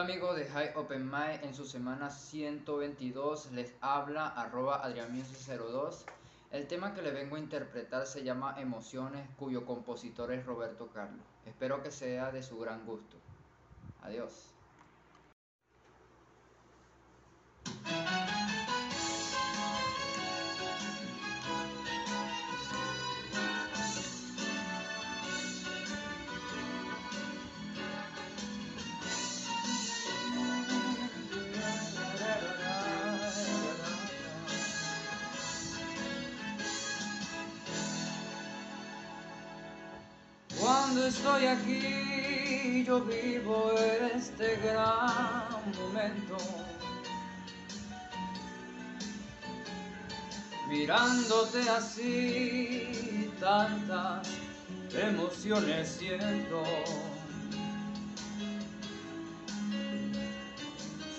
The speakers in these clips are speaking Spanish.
Hola amigos de High Open Mind, en su semana 122 les habla arroba adrianmusic02. El tema que le vengo a interpretar se llama Emociones, cuyo compositor es Roberto Carlos. Espero que sea de su gran gusto. Adiós. Cuando estoy aquí, yo vivo este gran momento. Mirándote así, tantas emociones siento.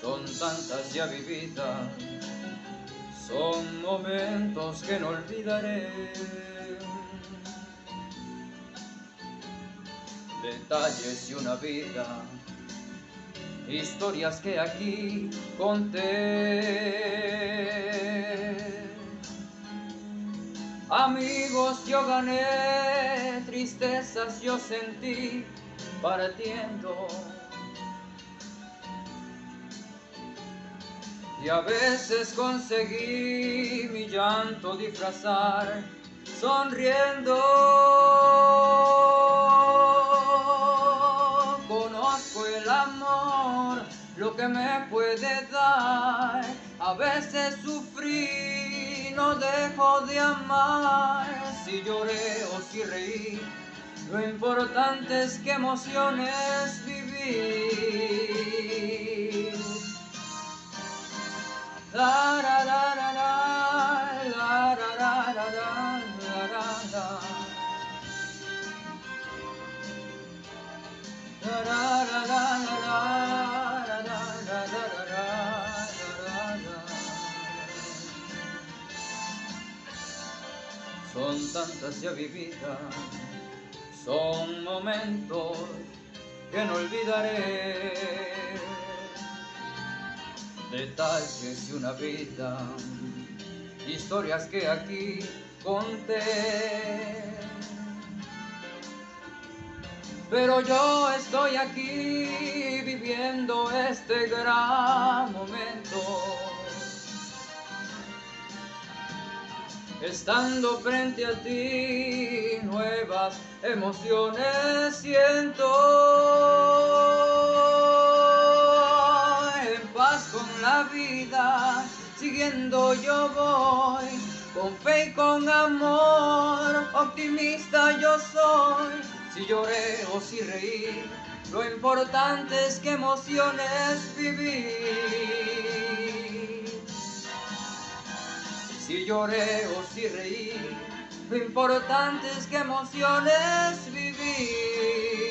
Son tantas ya vividas, son momentos que no olvidaré. Detalles y una vida, historias que aquí conté. Amigos yo gané, tristezas yo sentí partiendo. Y a veces conseguí mi llanto disfrazar sonriendo. Lo que me puede dar. A veces sufrí, no dejo de amar. Si lloré o si reí, lo importante es que emociones vivir. La, la, Son tantas ya vividas, son momentos que no olvidaré. Detalles de una vida, historias que aquí conté. Pero yo estoy aquí viviendo este gran momento Estando frente a ti, nuevas emociones siento. En paz con la vida, siguiendo yo voy. Con fe y con amor, optimista yo soy. Si lloré o si reí, lo importante es que emociones vivir si lloré o si reí, lo importante es que emociones viví.